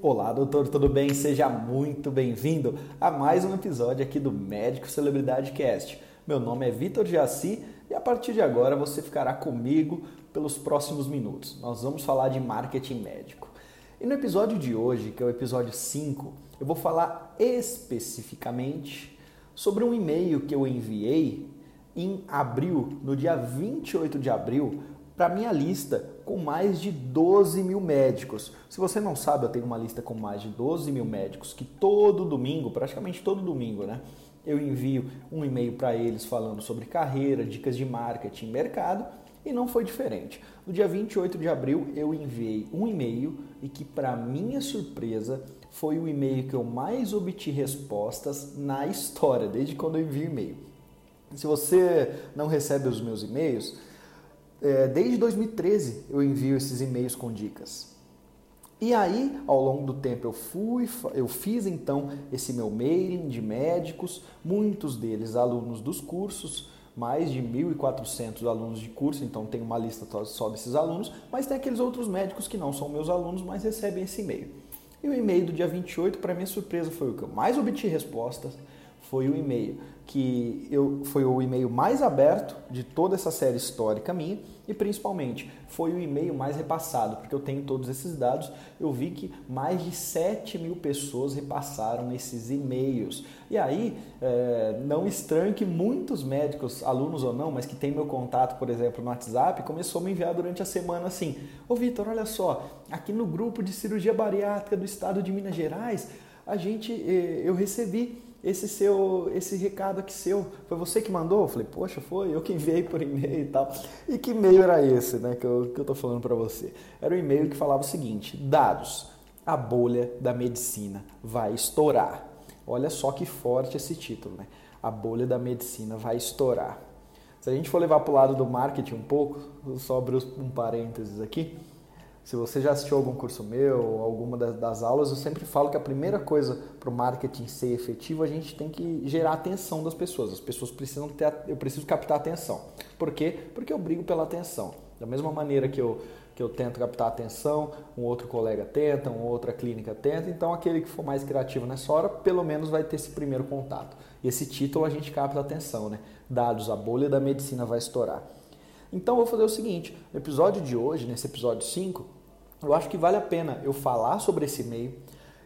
Olá, doutor, tudo bem? Seja muito bem-vindo a mais um episódio aqui do Médico Celebridade Cast. Meu nome é Vitor Jaci e a partir de agora você ficará comigo pelos próximos minutos. Nós vamos falar de marketing médico. E no episódio de hoje, que é o episódio 5, eu vou falar especificamente sobre um e-mail que eu enviei em abril, no dia 28 de abril, para minha lista com mais de 12 mil médicos. Se você não sabe, eu tenho uma lista com mais de 12 mil médicos que todo domingo, praticamente todo domingo, né? Eu envio um e-mail para eles falando sobre carreira, dicas de marketing, mercado e não foi diferente. No dia 28 de abril eu enviei um e-mail e que, para minha surpresa, foi o e-mail que eu mais obtive respostas na história, desde quando eu envio e-mail. Se você não recebe os meus e-mails, é, desde 2013 eu envio esses e-mails com dicas. E aí, ao longo do tempo, eu fui, eu fiz então esse meu mailing de médicos, muitos deles alunos dos cursos, mais de 1.400 alunos de curso, então tem uma lista só desses alunos, mas tem aqueles outros médicos que não são meus alunos, mas recebem esse e-mail. E o e-mail do dia 28, para minha surpresa, foi o que eu mais obtive respostas, foi o e-mail que eu, foi o e-mail mais aberto de toda essa série histórica minha e principalmente foi o e-mail mais repassado, porque eu tenho todos esses dados. Eu vi que mais de 7 mil pessoas repassaram esses e-mails. E aí, é, não estranho que muitos médicos, alunos ou não, mas que tem meu contato, por exemplo, no WhatsApp, começou a me enviar durante a semana assim: Ô Vitor, olha só, aqui no grupo de cirurgia bariátrica do estado de Minas Gerais, a gente, eh, eu recebi esse seu, esse recado aqui seu, foi você que mandou? Eu falei, poxa, foi, eu que enviei por e-mail e tal. E que e-mail era esse, né, que eu, que eu tô falando para você? Era um e-mail que falava o seguinte, dados, a bolha da medicina vai estourar. Olha só que forte esse título, né? A bolha da medicina vai estourar. Se a gente for levar para o lado do marketing um pouco, só um parênteses aqui, se você já assistiu algum curso meu, alguma das, aulas, eu sempre falo que a primeira coisa para o marketing ser efetivo, a gente tem que gerar atenção das pessoas. As pessoas precisam ter, eu preciso captar atenção. Por quê? Porque eu brigo pela atenção. Da mesma maneira que eu, que eu tento captar atenção, um outro colega tenta, uma outra clínica tenta, então aquele que for mais criativo nessa hora, pelo menos vai ter esse primeiro contato. E esse título a gente capta atenção, né? Dados, a bolha da medicina vai estourar. Então vou fazer o seguinte, no episódio de hoje, nesse episódio 5, eu acho que vale a pena eu falar sobre esse e-mail,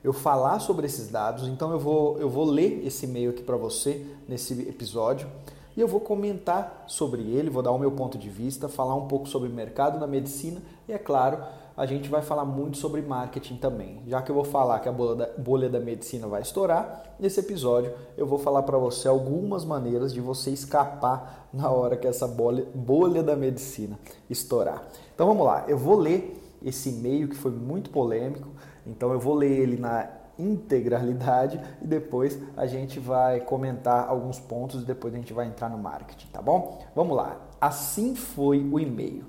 eu falar sobre esses dados. Então eu vou, eu vou ler esse e-mail aqui para você nesse episódio e eu vou comentar sobre ele, vou dar o meu ponto de vista, falar um pouco sobre o mercado da medicina e, é claro, a gente vai falar muito sobre marketing também. Já que eu vou falar que a bolha da, bolha da medicina vai estourar, nesse episódio eu vou falar para você algumas maneiras de você escapar na hora que essa bolha, bolha da medicina estourar. Então vamos lá, eu vou ler esse e-mail que foi muito polêmico. Então eu vou ler ele na integralidade e depois a gente vai comentar alguns pontos e depois a gente vai entrar no marketing, tá bom? Vamos lá. Assim foi o e-mail.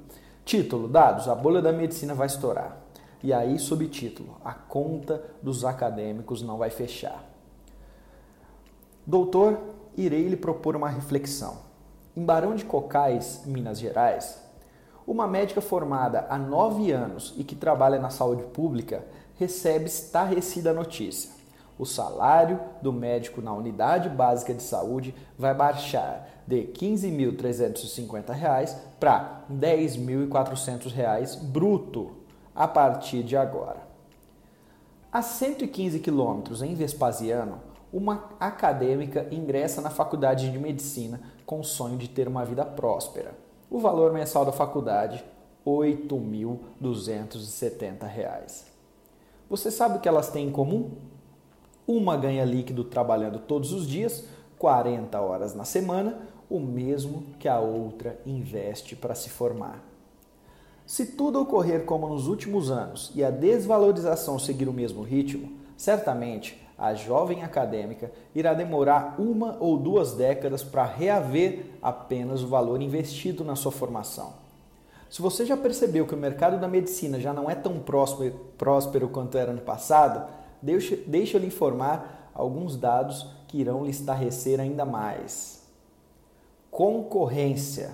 Título: Dados: A bolha da medicina vai estourar. E aí, subtítulo: A conta dos acadêmicos não vai fechar. Doutor, irei lhe propor uma reflexão. Em Barão de Cocais, Minas Gerais, uma médica formada há nove anos e que trabalha na saúde pública recebe estarrecida notícia. O salário do médico na unidade básica de saúde vai baixar de R$ 15.350 para R$ 10.400 bruto a partir de agora. A 115 quilômetros em Vespasiano, uma acadêmica ingressa na faculdade de medicina com o sonho de ter uma vida próspera. O valor mensal da faculdade, R$ 8.270. Você sabe o que elas têm em comum? Uma ganha líquido trabalhando todos os dias, 40 horas na semana, o mesmo que a outra investe para se formar. Se tudo ocorrer como nos últimos anos e a desvalorização seguir o mesmo ritmo, certamente a jovem acadêmica irá demorar uma ou duas décadas para reaver apenas o valor investido na sua formação. Se você já percebeu que o mercado da medicina já não é tão próspero, próspero quanto era no passado, deixa, deixa eu lhe informar alguns dados que irão lhe estarrecer ainda mais. Concorrência.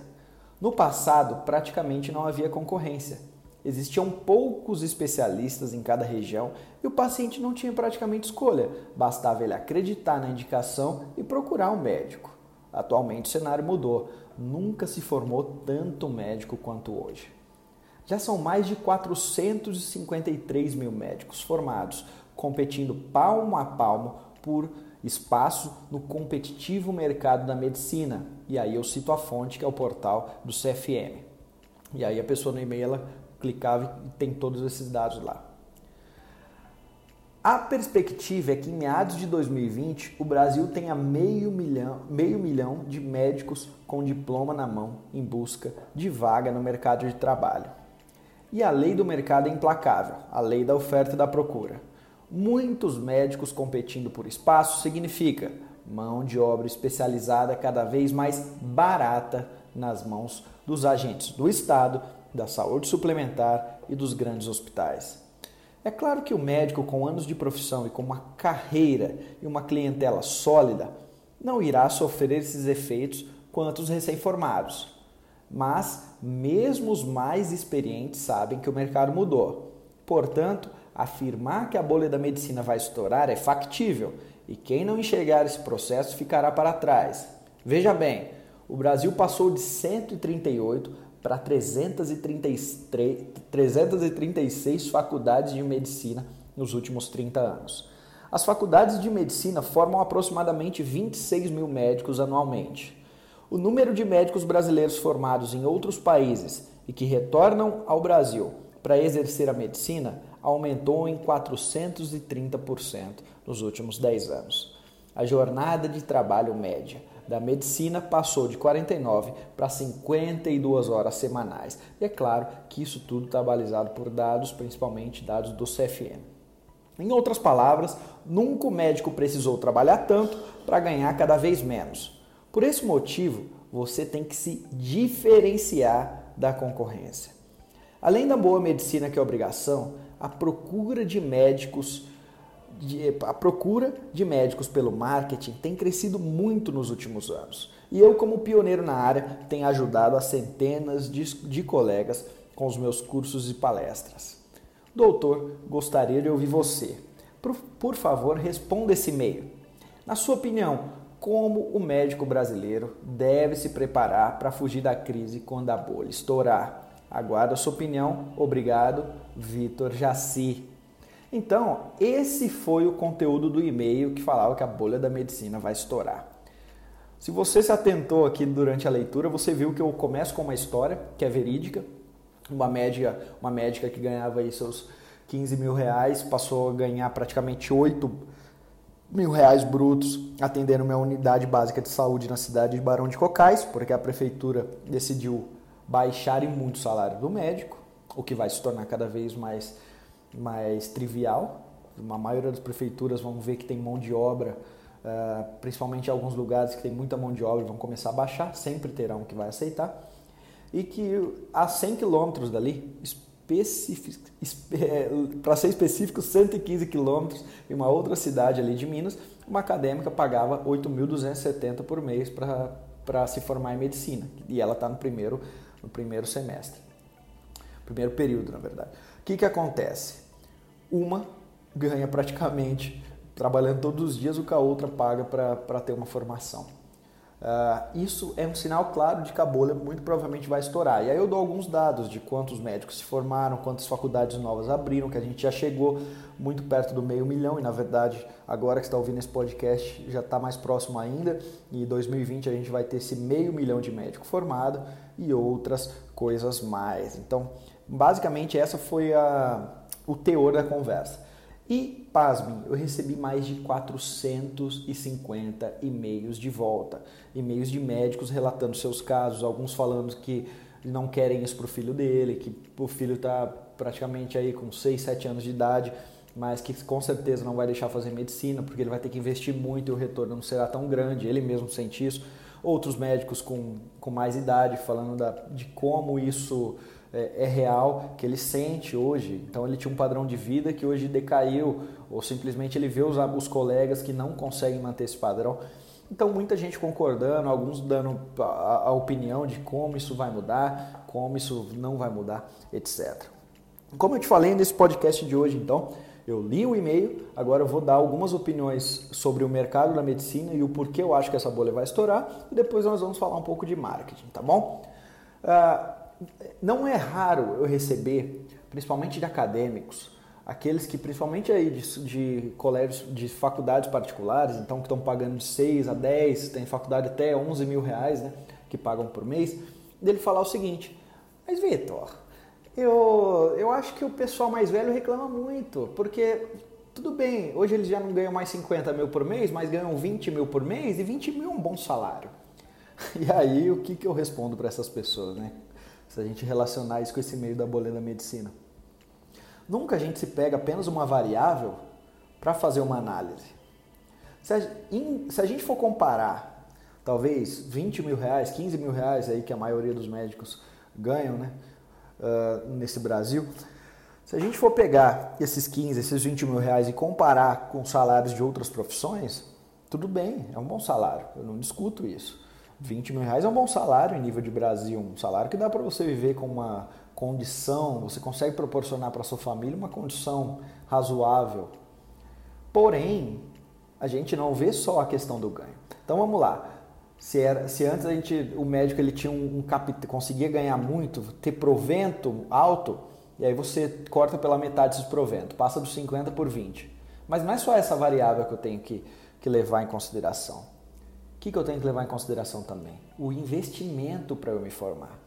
No passado, praticamente não havia concorrência. Existiam poucos especialistas em cada região e o paciente não tinha praticamente escolha, bastava ele acreditar na indicação e procurar um médico. Atualmente o cenário mudou, nunca se formou tanto médico quanto hoje. Já são mais de 453 mil médicos formados, competindo palmo a palmo por espaço no competitivo mercado da medicina. E aí eu cito a fonte, que é o portal do CFM. E aí a pessoa no e-mail ela clicava e tem todos esses dados lá. A perspectiva é que em meados de 2020 o Brasil tenha meio milhão, meio milhão de médicos com diploma na mão em busca de vaga no mercado de trabalho. E a lei do mercado é implacável, a lei da oferta e da procura. Muitos médicos competindo por espaço significa mão de obra especializada cada vez mais barata nas mãos dos agentes do Estado, da saúde suplementar e dos grandes hospitais. É claro que o médico com anos de profissão e com uma carreira e uma clientela sólida não irá sofrer esses efeitos quanto os recém-formados. Mas mesmo os mais experientes sabem que o mercado mudou. Portanto, afirmar que a bolha da medicina vai estourar é factível e quem não enxergar esse processo ficará para trás. Veja bem, o Brasil passou de 138 para 333, 336 faculdades de medicina nos últimos 30 anos. As faculdades de medicina formam aproximadamente 26 mil médicos anualmente. O número de médicos brasileiros formados em outros países e que retornam ao Brasil para exercer a medicina aumentou em 430% nos últimos 10 anos. A jornada de trabalho média da medicina passou de 49 para 52 horas semanais. E é claro que isso tudo está balizado por dados, principalmente dados do CFM. Em outras palavras, nunca o médico precisou trabalhar tanto para ganhar cada vez menos. Por esse motivo, você tem que se diferenciar da concorrência. Além da boa medicina que é obrigação, a procura de médicos de, a procura de médicos pelo marketing tem crescido muito nos últimos anos. E eu, como pioneiro na área, tenho ajudado a centenas de, de colegas com os meus cursos e palestras. Doutor, gostaria de ouvir você. Por, por favor, responda esse e-mail. Na sua opinião, como o médico brasileiro deve se preparar para fugir da crise quando a bolha estourar? Aguardo a sua opinião. Obrigado, Vitor Jaci. Então, esse foi o conteúdo do e-mail que falava que a bolha da medicina vai estourar. Se você se atentou aqui durante a leitura, você viu que eu começo com uma história que é verídica. Uma médica, uma médica que ganhava aí seus 15 mil reais passou a ganhar praticamente 8 mil reais brutos atendendo uma unidade básica de saúde na cidade de Barão de Cocais, porque a prefeitura decidiu baixar em muito o salário do médico, o que vai se tornar cada vez mais mais trivial. A maioria das prefeituras vão ver que tem mão de obra, uh, principalmente alguns lugares que tem muita mão de obra, vão começar a baixar, sempre terão que vai aceitar. E que a 100 quilômetros dali, para ser específico, 115 quilômetros, em uma outra cidade ali de Minas, uma acadêmica pagava 8.270 por mês para se formar em medicina. E ela está no primeiro, no primeiro semestre. Primeiro período, na verdade. Que, que acontece? Uma ganha praticamente trabalhando todos os dias o que a outra paga para ter uma formação. Uh, isso é um sinal claro de que a bolha muito provavelmente vai estourar. E aí eu dou alguns dados de quantos médicos se formaram, quantas faculdades novas abriram, que a gente já chegou muito perto do meio milhão e na verdade agora que está ouvindo esse podcast já está mais próximo ainda. E em 2020 a gente vai ter esse meio milhão de médico formado e outras coisas mais. Então Basicamente, essa foi a, o teor da conversa. E, pasmem, eu recebi mais de 450 e-mails de volta. E-mails de médicos relatando seus casos, alguns falando que não querem isso para o filho dele, que o filho está praticamente aí com 6, 7 anos de idade, mas que com certeza não vai deixar fazer medicina, porque ele vai ter que investir muito e o retorno não será tão grande, ele mesmo sente isso. Outros médicos com, com mais idade falando da, de como isso é, é, real, que ele sente hoje. Então ele tinha um padrão de vida que hoje decaiu, ou simplesmente ele vê os, os colegas que não conseguem manter esse padrão. Então muita gente concordando, alguns dando a, a opinião de como isso vai mudar, como isso não vai mudar, etc. Como eu te falei nesse podcast de hoje, então, eu li o e-mail, agora eu vou dar algumas opiniões sobre o mercado da medicina e o porquê eu acho que essa bolha vai estourar, e depois nós vamos falar um pouco de marketing, tá bom? Uh, não é raro eu receber, principalmente de acadêmicos, aqueles que, principalmente aí de, de colégios, de faculdades particulares, então que estão pagando de 6 a 10, tem faculdade até 11 mil reais, né, que pagam por mês, dele falar o seguinte, mas Vitor, eu, eu acho que o pessoal mais velho reclama muito, porque tudo bem, hoje eles já não ganham mais 50 mil por mês, mas ganham 20 mil por mês e 20 mil é um bom salário. E aí, o que, que eu respondo para essas pessoas, né? Se a gente relacionar isso com esse meio da bolha da medicina. Nunca a gente se pega apenas uma variável para fazer uma análise. Se a, se a, gente for comparar, talvez 20 mil reais, 15 mil reais aí que a maioria dos médicos ganham, né? Uh, nesse Brasil. Se a gente for pegar esses 15, esses 20 mil reais e comparar com salários de outras profissões, tudo bem, é um bom salário, eu não discuto isso. 20 mil reais é um bom salário em nível de Brasil, um salário que dá para você viver com uma condição, você consegue proporcionar para sua família uma condição razoável. Porém, a gente não vê só a questão do ganho. Então vamos lá. Se, era, se antes a gente, o médico ele tinha um, um capit, conseguia ganhar muito, ter provento alto, e aí você corta pela metade esses provento, passa dos 50 por 20. Mas não é só essa variável que eu tenho que, que levar em consideração. O que, que eu tenho que levar em consideração também? O investimento para eu me formar.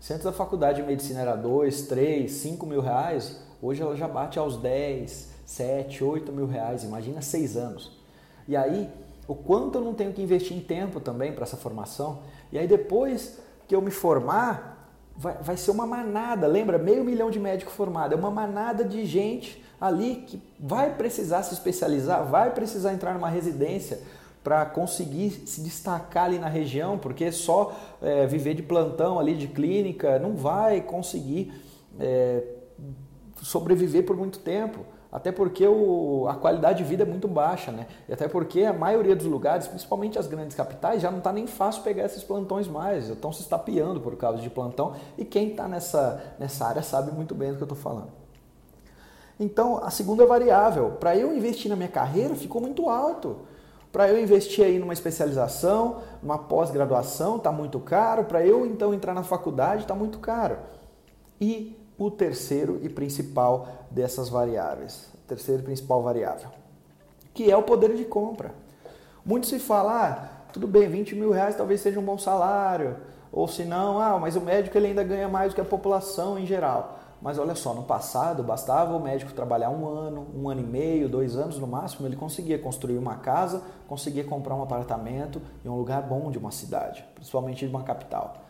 Se antes a faculdade de medicina era 2, 3, 5 mil reais, hoje ela já bate aos 10, 7, 8 mil reais. Imagina 6 anos. E aí o quanto eu não tenho que investir em tempo também para essa formação. E aí depois que eu me formar, vai, vai ser uma manada, lembra? Meio milhão de médicos formados, é uma manada de gente ali que vai precisar se especializar, vai precisar entrar numa residência para conseguir se destacar ali na região, porque só é, viver de plantão ali, de clínica, não vai conseguir é, sobreviver por muito tempo. Até porque o, a qualidade de vida é muito baixa, né? E até porque a maioria dos lugares, principalmente as grandes capitais, já não está nem fácil pegar esses plantões mais. Estão se estapeando por causa de plantão. E quem está nessa, nessa área sabe muito bem do que eu estou falando. Então, a segunda variável, para eu investir na minha carreira, ficou muito alto. Para eu investir aí numa especialização, numa pós-graduação, está muito caro. Para eu então entrar na faculdade, está muito caro. E o terceiro e principal dessas variáveis, a terceira e principal variável, que é o poder de compra. Muito se fala, ah, tudo bem, 20 mil reais talvez seja um bom salário, ou se não, ah, mas o médico ele ainda ganha mais do que a população em geral. Mas olha só, no passado bastava o médico trabalhar um ano, um ano e meio, dois anos no máximo, ele conseguia construir uma casa, conseguia comprar um apartamento em um lugar bom de uma cidade, principalmente de uma capital.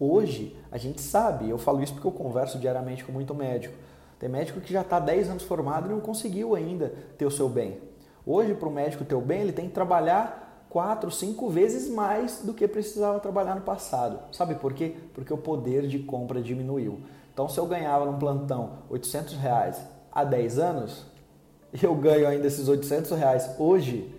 Hoje, a gente sabe, eu falo isso porque eu converso diariamente com muito médico. Tem médico que já está 10 anos formado e não conseguiu ainda ter o seu bem. Hoje, para o médico ter o bem, ele tem que trabalhar 4, 5 vezes mais do que precisava trabalhar no passado. Sabe por quê? Porque o poder de compra diminuiu. Então, se eu ganhava num plantão 800 reais há 10 anos, eu ganho ainda esses 800 reais hoje,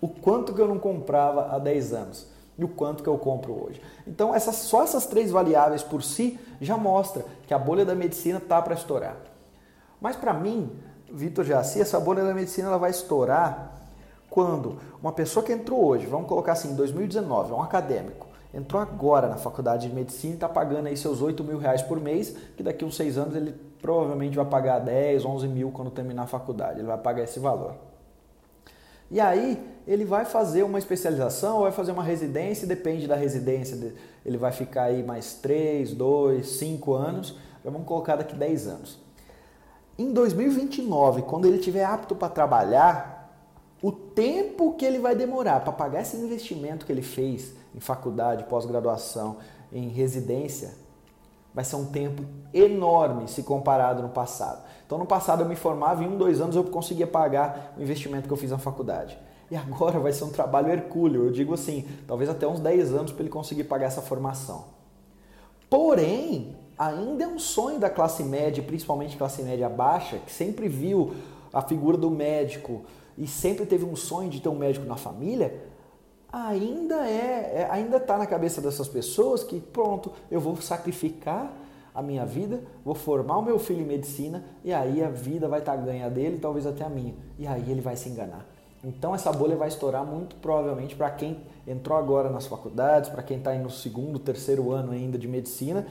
o quanto que eu não comprava há 10 anos e o quanto que eu compro hoje. Então, essas, só essas três variáveis por si já mostra que a bolha da medicina está para estourar. Mas para mim, Vitor Jaci, essa bolha da medicina ela vai estourar quando uma pessoa que entrou hoje, vamos colocar assim, em 2019, é um acadêmico, entrou agora na faculdade de medicina e está pagando aí seus 8 mil reais por mês, que daqui uns 6 anos ele provavelmente vai pagar 10, 11 mil quando terminar a faculdade, ele vai pagar esse valor. E aí ele vai fazer uma especialização vai fazer uma residência, depende da residência, ele vai ficar aí mais 3, 2, 5 anos, já vamos colocar daqui 10 anos. Em 2029, quando ele estiver apto para trabalhar, o tempo que ele vai demorar para pagar esse investimento que ele fez em faculdade, pós-graduação, em residência, vai ser um tempo enorme se comparado no passado. Então, no passado eu me formava, em um, dois anos eu conseguia pagar o investimento que eu fiz na faculdade. E agora vai ser um trabalho hercúleo, eu digo assim, talvez até uns 10 anos para ele conseguir pagar essa formação. Porém, ainda é um sonho da classe média, principalmente classe média baixa, que sempre viu a figura do médico e sempre teve um sonho de ter um médico na família, ainda é, é ainda está na cabeça dessas pessoas que pronto, eu vou sacrificar a minha vida, vou formar o meu filho em medicina e aí a vida vai estar ganha dele, talvez até a minha. E aí ele vai se enganar. Então essa bolha vai estourar muito provavelmente para quem entrou agora nas faculdades, para quem está no segundo, terceiro ano ainda de medicina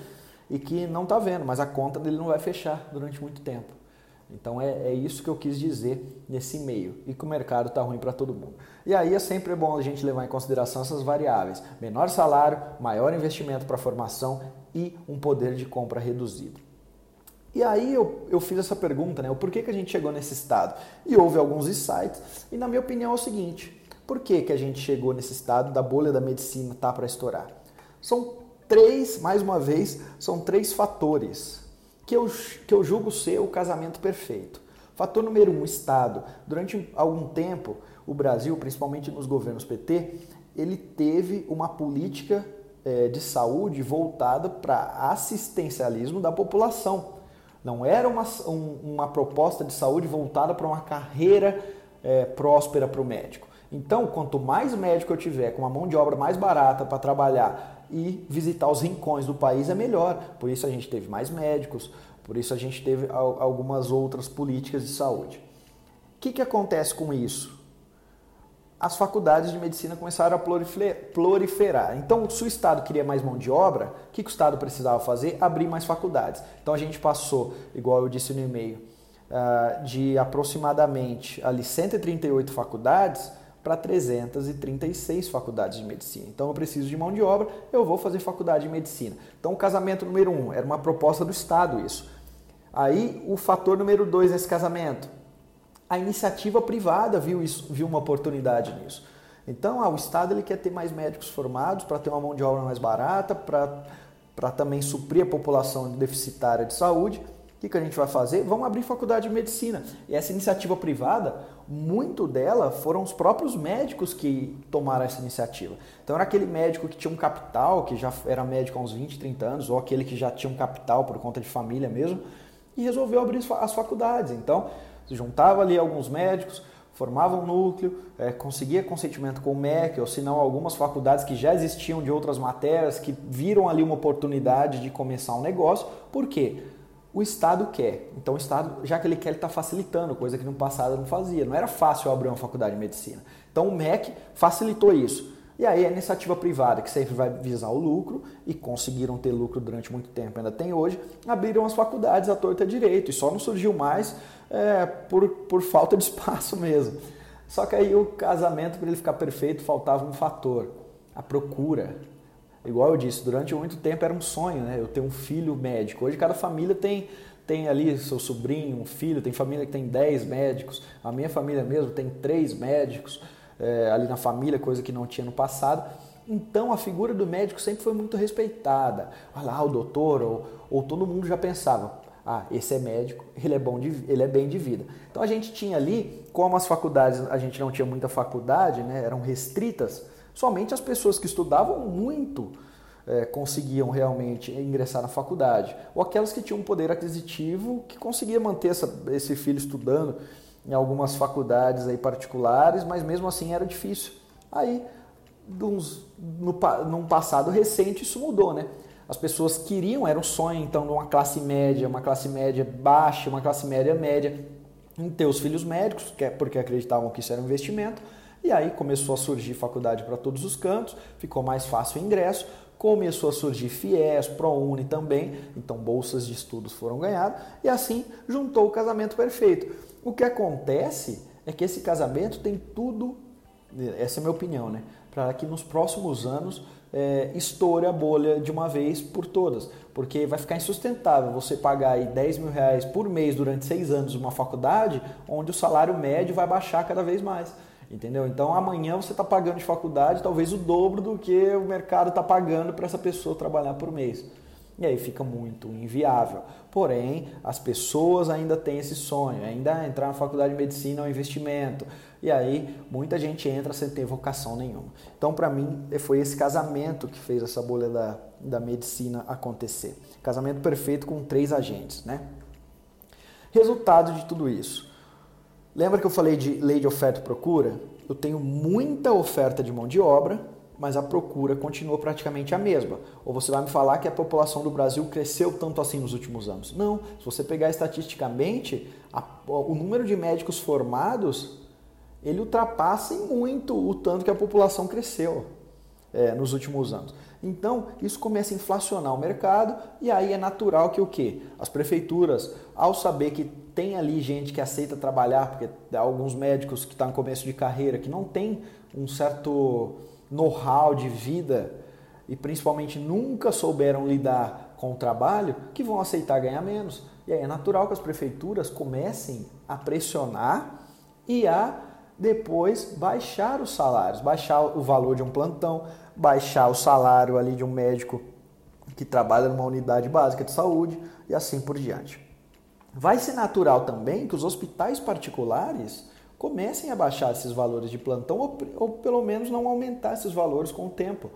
e que não está vendo, mas a conta dele não vai fechar durante muito tempo. Então é, é isso que eu quis dizer nesse meio e que o mercado está ruim para todo mundo. E aí é sempre bom a gente levar em consideração essas variáveis: menor salário, maior investimento para formação e um poder de compra reduzido. E aí eu, eu fiz essa pergunta, né? O porquê que a gente chegou nesse estado? E houve alguns insights, e na minha opinião é o seguinte: por que, que a gente chegou nesse estado da bolha da medicina tá para estourar? São três, mais uma vez, são três fatores que eu, que eu julgo ser o casamento perfeito. Fator número um, Estado. Durante algum tempo, o Brasil, principalmente nos governos PT, ele teve uma política é, de saúde voltada para assistencialismo da população. Não era uma, um, uma proposta de saúde voltada para uma carreira é, próspera para o médico. Então, quanto mais médico eu tiver, com uma mão de obra mais barata para trabalhar e visitar os rincões do país, é melhor. Por isso a gente teve mais médicos, por isso a gente teve algumas outras políticas de saúde. O que, que acontece com isso? as faculdades de medicina começaram a proliferar. Então, se o Estado queria mais mão de obra, o que, o Estado precisava fazer? Abrir mais faculdades. Então, a gente passou, igual eu disse no e-mail, ah, de aproximadamente ali 138 faculdades para 336 faculdades de medicina. Então, eu preciso de mão de obra, eu vou fazer faculdade de medicina. Então, o casamento número um era uma proposta do Estado isso. Aí, o fator número dois nesse casamento, a iniciativa privada viu, isso, viu uma oportunidade nisso. Então, ah, o Estado ele quer ter mais médicos formados para ter uma mão de obra mais barata, para também suprir a população deficitária de saúde. Que, que a gente vai fazer? Vamos abrir faculdade de medicina. E essa iniciativa privada, muito dela foram os próprios médicos que tomaram essa iniciativa. Então, era aquele médico que tinha um capital, que já era médico há uns 20, 30 anos, ou aquele que já tinha um capital por conta de família mesmo, e resolveu abrir as faculdades. Então, se juntava ali alguns médicos, formava um núcleo, é, conseguia consentimento com o MEC, ou se não, algumas faculdades que já existiam de outras matérias, que viram ali uma oportunidade de começar um negócio. Por quê? O Estado quer. Então, o Estado, já que ele quer, ele está facilitando, coisa que no passado não fazia. Não era fácil abrir uma faculdade de medicina. Então, o MEC facilitou isso. E aí a iniciativa privada, que sempre vai visar o lucro, e conseguiram ter lucro durante muito tempo, ainda tem hoje, abriram as faculdades à torta direito, e só não surgiu mais é, por, por falta de espaço mesmo. Só que aí o casamento, para ele ficar perfeito, faltava um fator, a procura. Igual eu disse, durante muito tempo era um sonho, né? Eu ter um filho médico. Hoje cada família tem tem ali seu sobrinho, um filho, tem família que tem 10 médicos, a minha família mesmo tem três médicos é, ali na família, coisa que não tinha no passado. Então a figura do médico sempre foi muito respeitada. Olha lá, o doutor, ou, ou todo mundo já pensava, ah, esse é médico, ele é bom de, ele é bem de vida. Então a gente tinha ali, como as faculdades, a gente não tinha muita faculdade, né, eram restritas, somente as pessoas que estudavam muito é, conseguiam realmente ingressar na faculdade, ou aquelas que tinham um poder aquisitivo que conseguia manter essa, esse filho estudando em algumas faculdades aí particulares, mas mesmo assim era difícil. Aí, no, num passado recente, isso mudou, né? As pessoas queriam, era um sonho então de uma classe média, uma classe média baixa, uma classe média média, em ter os filhos médicos, é porque acreditavam que isso era um investimento. E aí começou a surgir faculdade para todos os cantos, ficou mais fácil o ingresso, começou a surgir FIES, ProUni também, então bolsas de estudos foram ganhadas, e assim juntou o casamento perfeito. O que acontece é que esse casamento tem tudo, essa é a minha opinião, né? Para que nos próximos anos é, estoure a bolha de uma vez por todas. Porque vai ficar insustentável você pagar aí 10 mil reais por mês durante seis anos uma faculdade, onde o salário médio vai baixar cada vez mais. Entendeu? Então amanhã você está pagando de faculdade talvez o dobro do que o mercado está pagando para essa pessoa trabalhar por mês. E aí fica muito inviável. Porém, as pessoas ainda têm esse sonho, ainda entrar na faculdade de medicina é um investimento. E aí muita gente entra sem ter vocação nenhuma. Então, para mim, foi esse casamento que fez essa bolha da, da medicina acontecer. Casamento perfeito com três agentes, né? Resultado de tudo isso. Lembra que eu falei de lei de oferta e procura? Eu tenho muita oferta de mão de obra, mas a procura continua praticamente a mesma. Ou você vai me falar que a população do Brasil cresceu tanto assim nos últimos anos? Não. Se você pegar estatisticamente, a, o número de médicos formados ele ultrapassa muito o tanto que a população cresceu é, nos últimos anos. Então, isso começa a inflacionar o mercado e aí é natural que o quê? As prefeituras, ao saber que tem ali gente que aceita trabalhar, porque alguns médicos que estão no começo de carreira, que não tem um certo know-how de vida e principalmente nunca souberam lidar com o trabalho, que vão aceitar ganhar menos. E aí é natural que as prefeituras comecem a pressionar e a depois baixar os salários, baixar o valor de um plantão, baixar o salário ali de um médico que trabalha numa unidade básica de saúde e assim por diante. Vai ser natural também que os hospitais particulares comecem a baixar esses valores de plantão ou, ou pelo menos não aumentar esses valores com o tempo.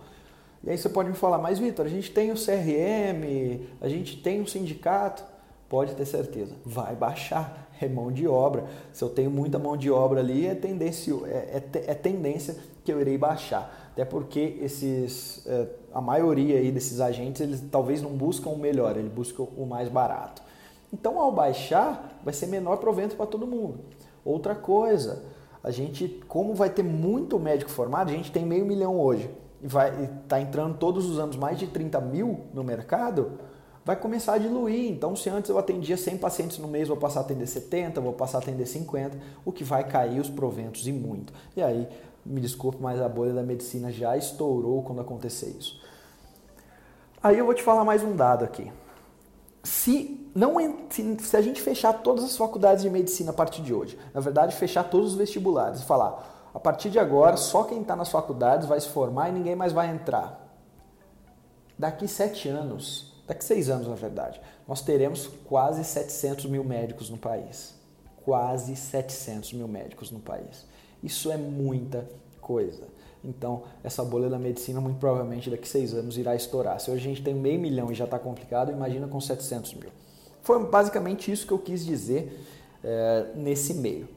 E aí você pode me falar, mas Vitor, a gente tem o CRM, a gente tem o sindicato. Pode ter certeza, vai baixar, é mão de obra. Se eu tenho muita mão de obra ali, é tendência, é, é, é tendência que eu irei baixar. Até porque esses, é, a maioria aí desses agentes, eles talvez não buscam o melhor, eles buscam o mais barato. Então, ao baixar, vai ser menor provento para todo mundo. Outra coisa, a gente, como vai ter muito médico formado, a gente tem meio milhão hoje, e vai está entrando todos os anos mais de 30 mil no mercado, vai começar a diluir. Então, se antes eu atendia 100 pacientes no mês, vou passar a atender 70, vou passar a atender 50, o que vai cair os proventos e muito. E aí, me desculpe, mas a bolha da medicina já estourou quando acontecer isso. Aí eu vou te falar mais um dado aqui. Se, não, se a gente fechar todas as faculdades de medicina a partir de hoje, na verdade, fechar todos os vestibulares e falar, a partir de agora, só quem está nas faculdades vai se formar e ninguém mais vai entrar. Daqui sete anos, daqui seis anos, na verdade, nós teremos quase 700 mil médicos no país. Quase 700 mil médicos no país. Isso é muita coisa. Então, essa bolha da medicina, muito provavelmente, daqui a seis anos irá estourar. Se hoje a gente tem meio milhão e já está complicado, imagina com 700 mil. Foi basicamente isso que eu quis dizer é, nesse e-mail.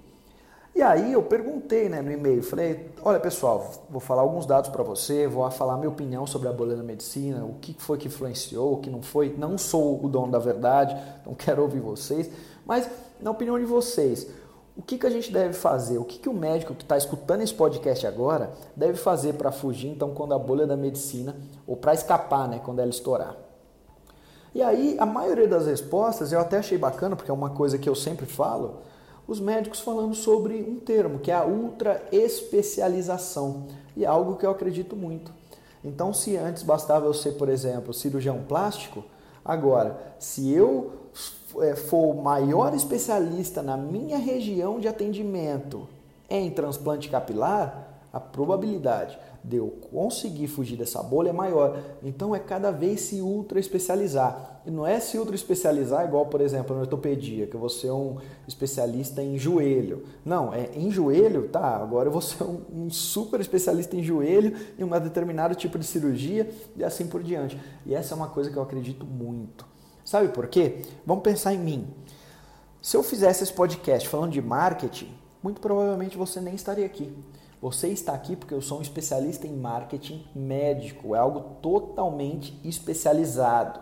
E aí eu perguntei né, no e-mail, falei, olha pessoal, vou falar alguns dados para você, vou falar minha opinião sobre a bolha da medicina, o que foi que influenciou, o que não foi. Não sou o dono da verdade, não quero ouvir vocês, mas na opinião de vocês, o que, que a gente deve fazer? O que, que o médico que está escutando esse podcast agora deve fazer para fugir, então, quando a bolha da medicina, ou para escapar, né, quando ela estourar? E aí, a maioria das respostas eu até achei bacana, porque é uma coisa que eu sempre falo, os médicos falando sobre um termo, que é a ultra especialização, e é algo que eu acredito muito. Então, se antes bastava eu ser, por exemplo, cirurgião plástico, agora, se eu for o maior especialista na minha região de atendimento em transplante capilar, a probabilidade de eu conseguir fugir dessa bolha é maior. Então é cada vez se ultra especializar. E não é se ultra especializar igual, por exemplo, na ortopedia, que eu vou ser um especialista em joelho. Não, é em joelho, tá, agora eu vou ser um, um super especialista em joelho em um determinado tipo de cirurgia e assim por diante. E essa é uma coisa que eu acredito muito. Sabe por quê? Vamos pensar em mim. Se eu fizesse esse podcast falando de marketing, muito provavelmente você nem estaria aqui. Você está aqui porque eu sou um especialista em marketing médico, é algo totalmente especializado.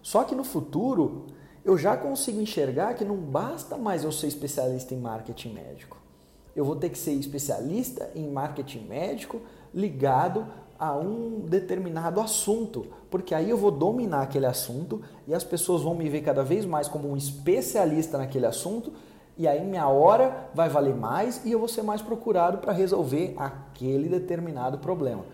Só que no futuro, eu já consigo enxergar que não basta mais eu ser especialista em marketing médico. Eu vou ter que ser especialista em marketing médico ligado a um determinado assunto, porque aí eu vou dominar aquele assunto e as pessoas vão me ver cada vez mais como um especialista naquele assunto e aí minha hora vai valer mais e eu vou ser mais procurado para resolver aquele determinado problema.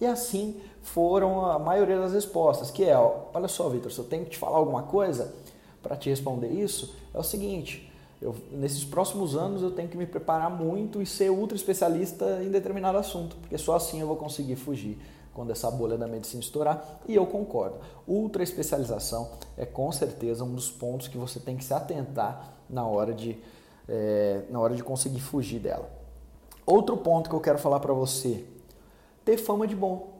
E assim foram a maioria das respostas, que é, ó, olha só, Vitor, se eu tenho que te falar alguma coisa para te responder isso, é o seguinte, eu, nesses próximos anos eu tenho que me preparar muito e ser ultra especialista em determinado assunto, porque só assim eu vou conseguir fugir quando essa bolha da medicina estourar. E eu concordo. Ultra especialização é com certeza um dos pontos que você tem que se atentar na hora de, é, na hora de conseguir fugir dela. Outro ponto que eu quero falar para você: ter fama de bom.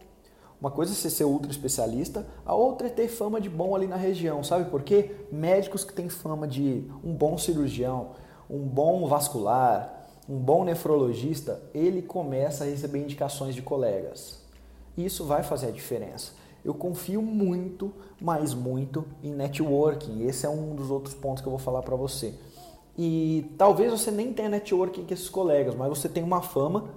Uma coisa é você ser ultra especialista, a outra é ter fama de bom ali na região. Sabe por quê? Médicos que têm fama de um bom cirurgião, um bom vascular, um bom nefrologista, ele começa a receber indicações de colegas. Isso vai fazer a diferença. Eu confio muito, mas muito em networking. Esse é um dos outros pontos que eu vou falar para você. E talvez você nem tenha networking com esses colegas, mas você tem uma fama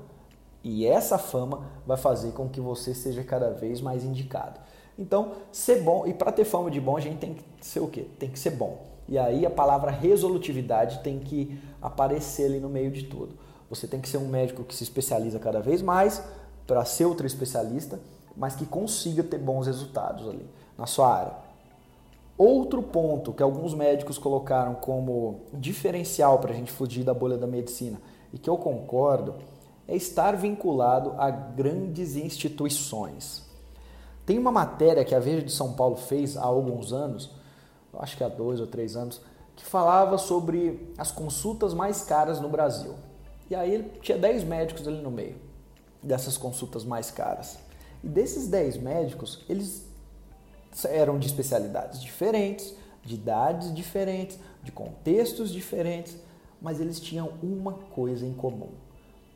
e essa fama vai fazer com que você seja cada vez mais indicado. Então, ser bom, e para ter fama de bom, a gente tem que ser o quê? Tem que ser bom. E aí a palavra resolutividade tem que aparecer ali no meio de tudo. Você tem que ser um médico que se especializa cada vez mais para ser outro especialista, mas que consiga ter bons resultados ali na sua área. Outro ponto que alguns médicos colocaram como diferencial para a gente fugir da bolha da medicina e que eu concordo é estar vinculado a grandes instituições. Tem uma matéria que a Veja de São Paulo fez há alguns anos, acho que há dois ou três anos, que falava sobre as consultas mais caras no Brasil. E aí tinha 10 médicos ali no meio dessas consultas mais caras. E desses 10 médicos, eles eram de especialidades diferentes, de idades diferentes, de contextos diferentes, mas eles tinham uma coisa em comum.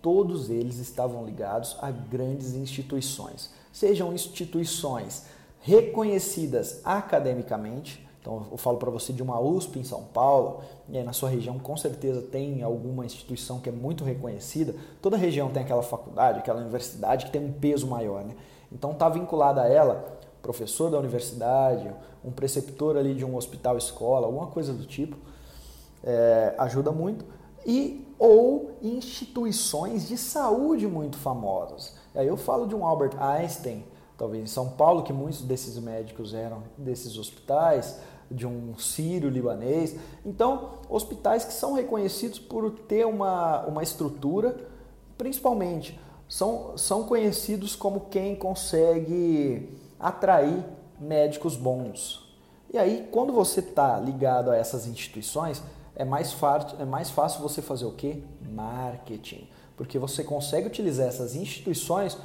Todos eles estavam ligados a grandes instituições, sejam instituições reconhecidas academicamente, então eu falo para você de uma USP em São Paulo, e aí na sua região com certeza tem alguma instituição que é muito reconhecida. Toda região tem aquela faculdade, aquela universidade que tem um peso maior, né? Então está vinculada a ela professor da universidade, um preceptor ali de um hospital escola, alguma coisa do tipo, é, ajuda muito. E ou instituições de saúde muito famosas. Aí eu falo de um Albert Einstein, talvez em São Paulo, que muitos desses médicos eram desses hospitais, de um sírio libanês. Então, hospitais que são reconhecidos por ter uma, uma estrutura, principalmente, são, são conhecidos como quem consegue atrair médicos bons. E aí, quando você está ligado a essas instituições, é mais, fácil, é mais fácil você fazer o quê? Marketing. Porque você consegue utilizar essas instituições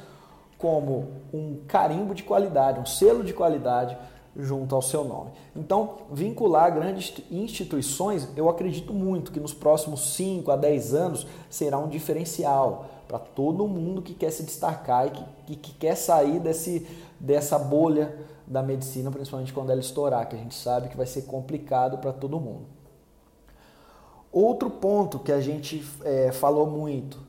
como um carimbo de qualidade, um selo de qualidade junto ao seu nome. Então, vincular grandes instituições, eu acredito muito que nos próximos 5 a 10 anos será um diferencial para todo mundo que quer se destacar e que, que, que quer sair desse, dessa bolha da medicina, principalmente quando ela estourar, que a gente sabe que vai ser complicado para todo mundo. Outro ponto que a gente é, falou muito,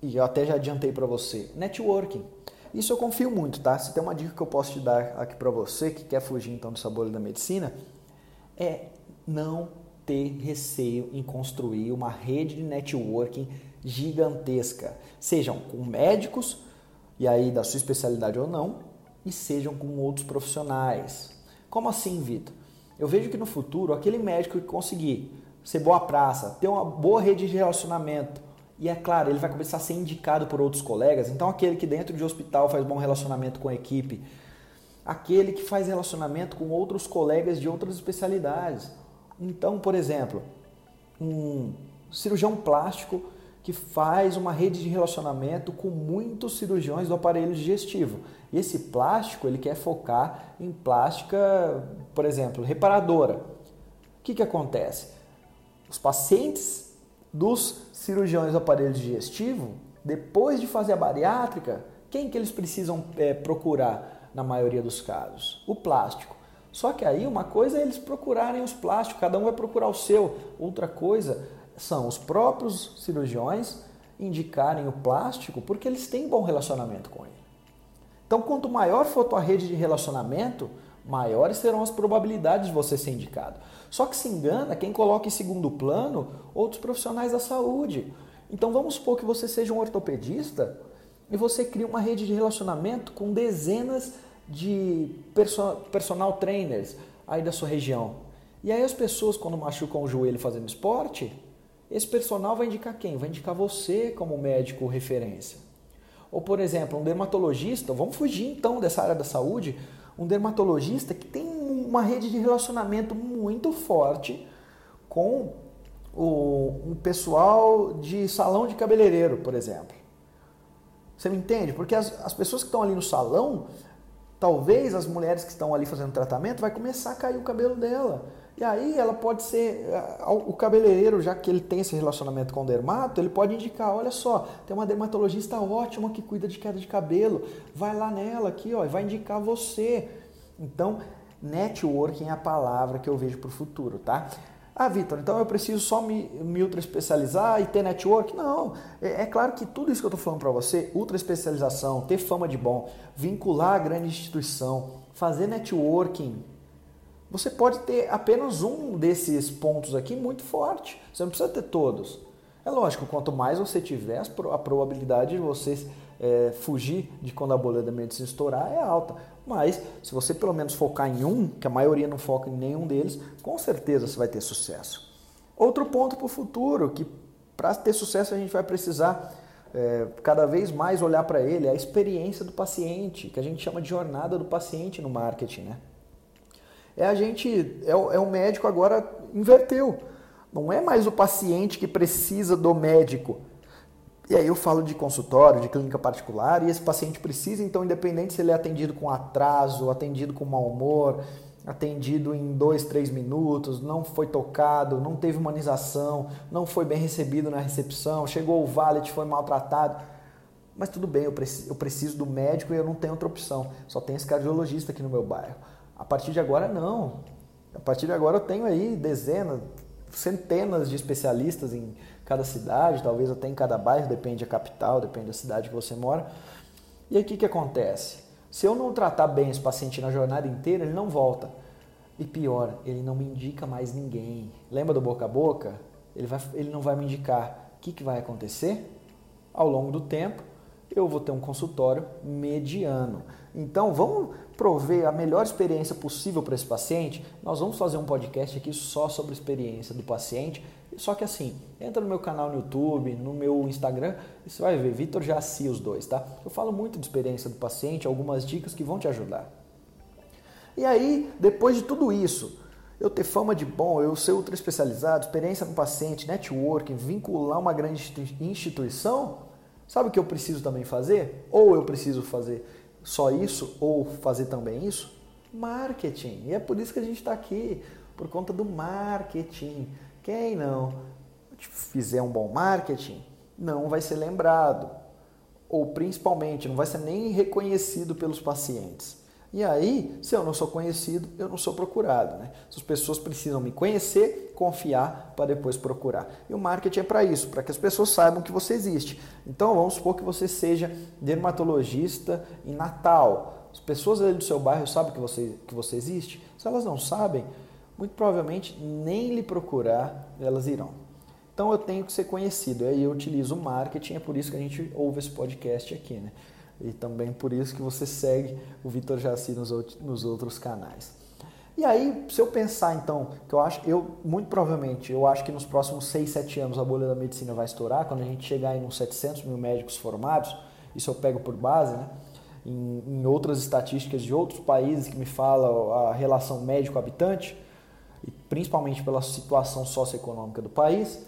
e eu até já adiantei para você, networking. Isso eu confio muito, tá? Se tem uma dica que eu posso te dar aqui para você que quer fugir então dessa bolha da medicina, é não ter receio em construir uma rede de networking gigantesca, sejam com médicos e aí da sua especialidade ou não, e sejam com outros profissionais. Como assim, Vitor? Eu vejo que no futuro aquele médico que conseguir ser boa praça, ter uma boa rede de relacionamento, e é claro, ele vai começar a ser indicado por outros colegas. Então, aquele que dentro de hospital faz bom relacionamento com a equipe, aquele que faz relacionamento com outros colegas de outras especialidades. Então, por exemplo, um cirurgião plástico que faz uma rede de relacionamento com muitos cirurgiões do aparelho digestivo. E esse plástico, ele quer focar em plástica, por exemplo, reparadora. O que, que acontece? Os pacientes dos cirurgiões do aparelho digestivo, depois de fazer a bariátrica, quem que eles precisam é, procurar na maioria dos casos? O plástico. Só que aí uma coisa é eles procurarem os plásticos, cada um vai procurar o seu. Outra coisa são os próprios cirurgiões indicarem o plástico porque eles têm bom relacionamento com ele. Então, quanto maior for a tua rede de relacionamento, maiores serão as probabilidades de você ser indicado. Só que se engana quem coloca em segundo plano outros profissionais da saúde. Então vamos supor que você seja um ortopedista e você cria uma rede de relacionamento com dezenas de personal trainers aí da sua região. E aí as pessoas quando machucam o joelho fazendo esporte, esse personal vai indicar quem? Vai indicar você como médico referência. Ou por exemplo, um dermatologista, vamos fugir então dessa área da saúde, um dermatologista que tem uma rede de relacionamento muito forte com o, um pessoal de salão de cabeleireiro, por exemplo. Você me entende? Porque as, as pessoas que estão ali no salão, talvez as mulheres que estão ali fazendo tratamento, vai começar a cair o cabelo dela. E aí ela pode ser, eh, o cabeleireiro, já que ele tem esse relacionamento com o dermato, ele pode indicar, olha só, tem uma dermatologista ótima que cuida de queda de cabelo, vai lá nela aqui, ó, e vai indicar você. Então, networking é a palavra que eu vejo para o futuro, tá? Ah, Vitor, então eu preciso só me, me ultra especializar e ter network? Não, é, é claro que tudo isso que eu estou falando para você, ultra especialização, ter fama de bom, vincular a grande instituição, fazer networking, você pode ter apenas um desses pontos aqui muito forte. Você não precisa ter todos. É lógico, quanto mais você tiver, a probabilidade de você é, fugir de quando a bolha da medicina estourar é alta. Mas se você pelo menos focar em um, que a maioria não foca em nenhum deles, com certeza você vai ter sucesso. Outro ponto para o futuro, que para ter sucesso a gente vai precisar é, cada vez mais olhar para ele, é a experiência do paciente, que a gente chama de jornada do paciente no marketing, né? é a gente, é o, é o médico agora inverteu. Não é mais o paciente que precisa do médico. E aí eu falo de consultório, de clínica particular, e esse paciente precisa, então, independente se ele é atendido com atraso, atendido com mau humor, atendido em dois, três minutos, não foi tocado, não teve humanização, não foi bem recebido na recepção, chegou o valet, foi maltratado. Mas tudo bem, eu preciso, do médico e eu não tenho outra opção. Só tem esse cardiologista aqui no meu bairro. A partir de agora, não. A partir de agora, eu tenho aí dezenas, centenas de especialistas em cada cidade, talvez até em cada bairro, depende da capital, depende da cidade que você mora. E aí o que, que acontece? Se eu não tratar bem esse paciente na jornada inteira, ele não volta. E pior, ele não me indica mais ninguém. Lembra do boca a boca? Ele, vai, ele não vai me indicar. O que, que vai acontecer? Ao longo do tempo, eu vou ter um consultório mediano. Então, vamos prover a melhor experiência possível para esse paciente. Nós vamos fazer um podcast aqui só sobre a experiência do paciente. Só que assim, entra no meu canal no YouTube, no meu Instagram, e você vai ver, Vitor Jaci, os dois, tá? Eu falo muito de experiência do paciente, algumas dicas que vão te ajudar. E aí, depois de tudo isso, eu ter fama de bom, eu ser ultra especializado, experiência no paciente, networking, vincular uma grande instituição, Sabe o que eu preciso também fazer? Ou eu preciso fazer só isso, ou fazer também isso? Marketing. E é por isso que a gente está aqui, por conta do marketing. Quem não fizer um bom marketing não vai ser lembrado, ou principalmente não vai ser nem reconhecido pelos pacientes. E aí, se eu não sou conhecido, eu não sou procurado. Né? As pessoas precisam me conhecer, confiar para depois procurar. E o marketing é para isso, para que as pessoas saibam que você existe. Então, vamos supor que você seja dermatologista em Natal. As pessoas ali do seu bairro sabem que você, que você existe? Se elas não sabem, muito provavelmente nem lhe procurar elas irão. Então, eu tenho que ser conhecido. Aí eu utilizo o marketing, é por isso que a gente ouve esse podcast aqui. Né? E também por isso que você segue o Vitor Jaci nos, outros canais. E aí, se eu pensar então, que eu acho, eu muito provavelmente, eu acho que nos próximos 6, 7 anos a bolha da medicina vai estourar, quando a gente chegar em uns 700 mil médicos formados, isso eu pego por base, né? Em, em outras estatísticas de outros países que me falam a relação médico-habitante, principalmente pela situação socioeconômica do país,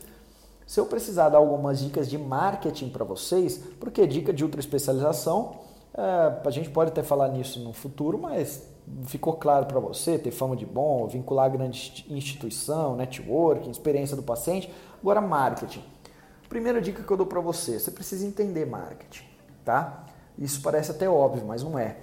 se eu precisar dar algumas dicas de marketing para vocês, porque dica de ultra especialização, é, a gente pode até falar nisso no futuro, mas ficou claro para você ter fama de bom, vincular grande instituição, networking, experiência do paciente. Agora, marketing. Primeira dica que eu dou para você, você precisa entender marketing, tá? Isso parece até óbvio, mas não é.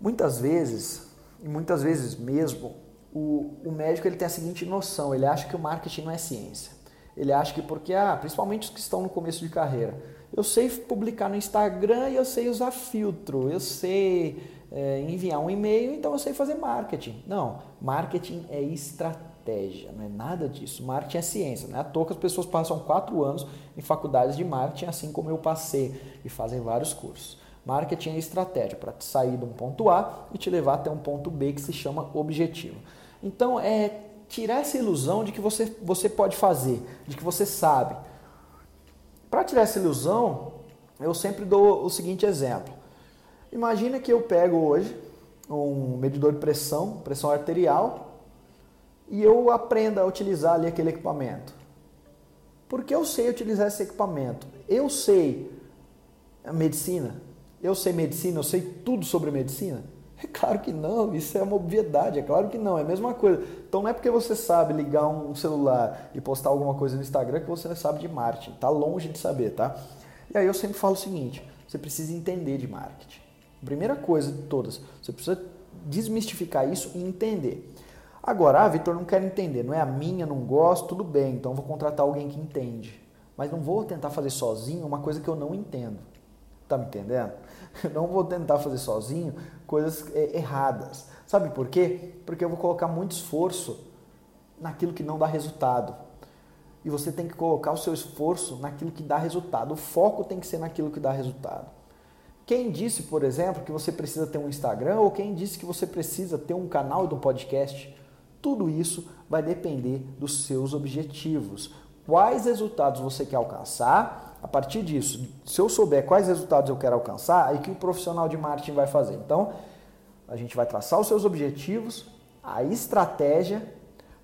Muitas vezes, e muitas vezes mesmo, o, o médico ele tem a seguinte noção, ele acha que o marketing não é ciência. Ele acha que porque, ah, principalmente os que estão no começo de carreira, eu sei publicar no Instagram e eu sei usar filtro, eu sei é, enviar um e-mail, então eu sei fazer marketing. Não, marketing é estratégia, não é nada disso. Marketing é ciência, não é à toa que as pessoas passam quatro anos em faculdades de marketing, assim como eu passei, e fazem vários cursos. Marketing é estratégia para sair de um ponto A e te levar até um ponto B que se chama objetivo. Então é tirar essa ilusão de que você, você pode fazer, de que você sabe. Para tirar essa ilusão, eu sempre dou o seguinte exemplo. Imagina que eu pego hoje um medidor de pressão, pressão arterial, e eu aprenda a utilizar ali aquele equipamento. Porque eu sei utilizar esse equipamento. Eu sei a medicina. Eu sei medicina, eu sei tudo sobre medicina. É claro que não, isso é uma obviedade, é claro que não, é a mesma coisa. Então não é porque você sabe ligar um celular e postar alguma coisa no Instagram que você sabe de marketing, tá longe de saber, tá? E aí eu sempre falo o seguinte, você precisa entender de marketing. Primeira coisa de todas, você precisa desmistificar isso e entender. Agora, ah, Vitor, não quero entender, não é a minha, não gosto, tudo bem, então vou contratar alguém que entende. Mas não vou tentar fazer sozinho uma coisa que eu não entendo. Tá me entendendo? Não vou tentar fazer sozinho coisas é, erradas. Sabe por quê? Porque eu vou colocar muito esforço naquilo que não dá resultado. E você tem que colocar o seu esforço naquilo que dá resultado. O foco tem que ser naquilo que dá resultado. Quem disse, por exemplo, que você precisa ter um Instagram ou quem disse que você precisa ter um canal e um podcast? Tudo isso vai depender dos seus objetivos. Quais resultados você quer alcançar a partir disso, se eu souber quais resultados eu quero alcançar, aí que o profissional de marketing vai fazer. Então, a gente vai traçar os seus objetivos, a estratégia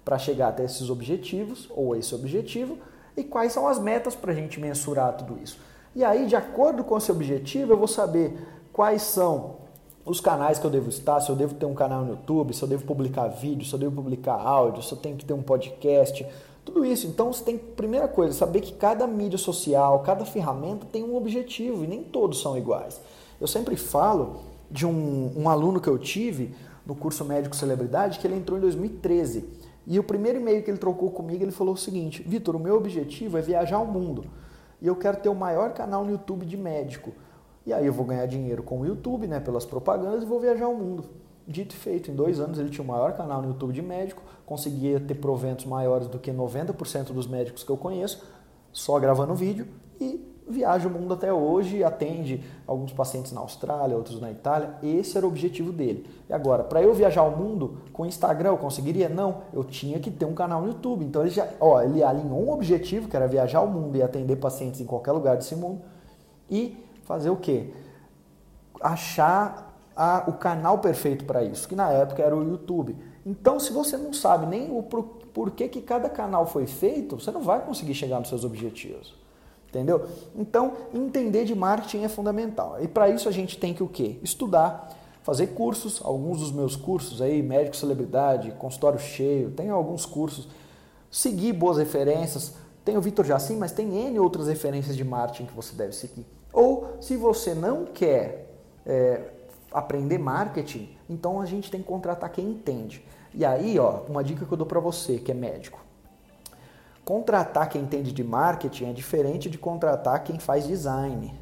para chegar até esses objetivos ou esse objetivo e quais são as metas para a gente mensurar tudo isso. E aí, de acordo com esse objetivo, eu vou saber quais são os canais que eu devo estar, se eu devo ter um canal no YouTube, se eu devo publicar vídeo, se eu devo publicar áudio, se eu tenho que ter um podcast, tudo isso. Então você tem, primeira coisa, saber que cada mídia social, cada ferramenta tem um objetivo e nem todos são iguais. Eu sempre falo de um, um aluno que eu tive no curso Médico Celebridade que ele entrou em 2013. E o primeiro e-mail que ele trocou comigo, ele falou o seguinte: Vitor, o meu objetivo é viajar ao mundo e eu quero ter o maior canal no YouTube de médico. E aí eu vou ganhar dinheiro com o YouTube, né, pelas propagandas e vou viajar ao mundo. Dito e feito, em dois anos ele tinha o maior canal no YouTube de médico, conseguia ter proventos maiores do que 90% dos médicos que eu conheço, só gravando vídeo e viaja o mundo até hoje, atende alguns pacientes na Austrália, outros na Itália. Esse era o objetivo dele. E agora, para eu viajar o mundo com Instagram, eu conseguiria? Não, eu tinha que ter um canal no YouTube. Então ele já, ó, ele alinhou um objetivo, que era viajar o mundo e atender pacientes em qualquer lugar desse mundo e fazer o quê? Achar a, o canal perfeito para isso, que na época era o YouTube. Então, se você não sabe nem o por, porquê que cada canal foi feito, você não vai conseguir chegar nos seus objetivos. Entendeu? Então, entender de marketing é fundamental. E para isso a gente tem que o quê? Estudar, fazer cursos, alguns dos meus cursos aí, médico celebridade, consultório cheio, tem alguns cursos, seguir boas referências. Tem o Vitor Jacim, mas tem N outras referências de marketing que você deve seguir. Ou se você não quer é, aprender marketing, então a gente tem que contratar quem entende. E aí, ó, uma dica que eu dou para você que é médico. Contratar quem entende de marketing é diferente de contratar quem faz design.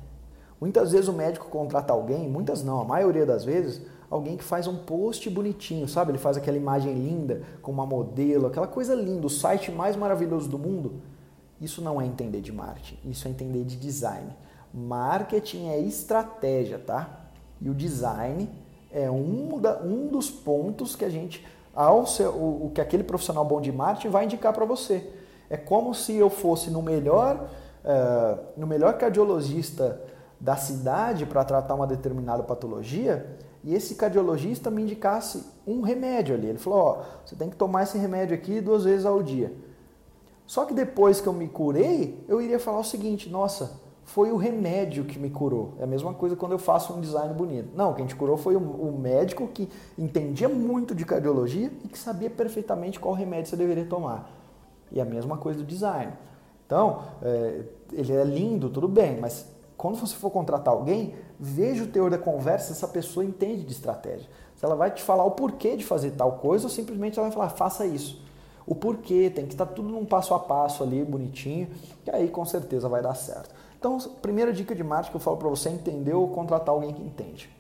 Muitas vezes o médico contrata alguém, muitas não, a maioria das vezes, alguém que faz um post bonitinho, sabe? Ele faz aquela imagem linda com uma modelo, aquela coisa linda, o site mais maravilhoso do mundo. Isso não é entender de marketing, isso é entender de design. Marketing é estratégia, tá? E o design é um, da, um dos pontos que a gente, ao ser, o, o que aquele profissional bom de marketing vai indicar para você. É como se eu fosse no melhor, uh, no melhor cardiologista da cidade para tratar uma determinada patologia e esse cardiologista me indicasse um remédio ali. Ele falou: Ó, você tem que tomar esse remédio aqui duas vezes ao dia. Só que depois que eu me curei, eu iria falar o seguinte: nossa, foi o remédio que me curou. É a mesma coisa quando eu faço um design bonito. Não, quem te curou foi o médico que entendia muito de cardiologia e que sabia perfeitamente qual remédio você deveria tomar. E a mesma coisa do design. Então, é, ele é lindo, tudo bem, mas quando você for contratar alguém, veja o teor da conversa se essa pessoa entende de estratégia. Se ela vai te falar o porquê de fazer tal coisa ou simplesmente ela vai falar, faça isso. O porquê, tem que estar tudo num passo a passo ali, bonitinho, que aí com certeza vai dar certo. Então, primeira dica de marketing que eu falo para você é entender ou contratar alguém que entende.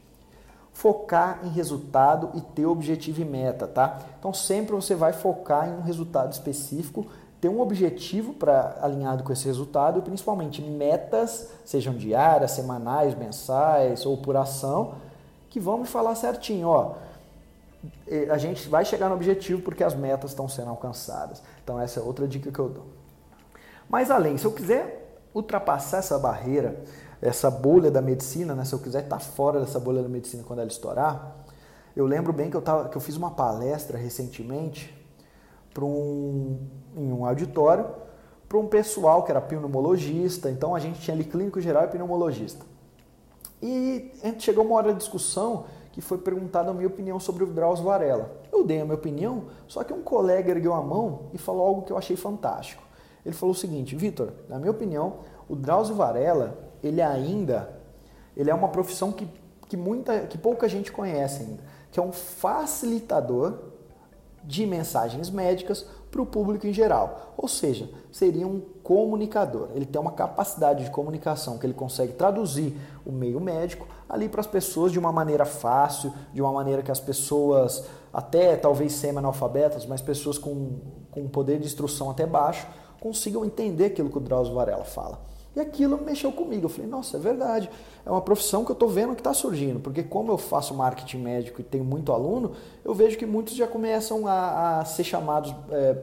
Focar em resultado e ter objetivo e meta, tá? Então, sempre você vai focar em um resultado específico, ter um objetivo para alinhado com esse resultado e principalmente metas, sejam diárias, semanais, mensais ou por ação, que vão me falar certinho, ó, a gente vai chegar no objetivo porque as metas estão sendo alcançadas. Então essa é outra dica que eu dou. Mas além, se eu quiser ultrapassar essa barreira, essa bolha da medicina, né? se eu quiser estar fora dessa bolha da medicina quando ela estourar, eu lembro bem que eu, tava, que eu fiz uma palestra recentemente para um, em um auditório para um pessoal que era pneumologista, então a gente tinha ali clínico geral e pneumologista. E chegou uma hora de discussão que foi perguntada a minha opinião sobre o Drauzio Varela. Eu dei a minha opinião, só que um colega ergueu a mão e falou algo que eu achei fantástico. Ele falou o seguinte, Vitor, na minha opinião, o Drauzio Varela, ele ainda, ele é uma profissão que, que, muita, que pouca gente conhece ainda, que é um facilitador de mensagens médicas para o público em geral. Ou seja, seria um comunicador. Ele tem uma capacidade de comunicação que ele consegue traduzir o meio médico ali para as pessoas de uma maneira fácil, de uma maneira que as pessoas, até talvez semi-analfabetas, mas pessoas com, com poder de instrução até baixo, consigam entender aquilo que o Drauzio Varela fala. E aquilo mexeu comigo. Eu falei, nossa, é verdade. É uma profissão que eu estou vendo que está surgindo. Porque como eu faço marketing médico e tenho muito aluno, eu vejo que muitos já começam a, a ser chamados é,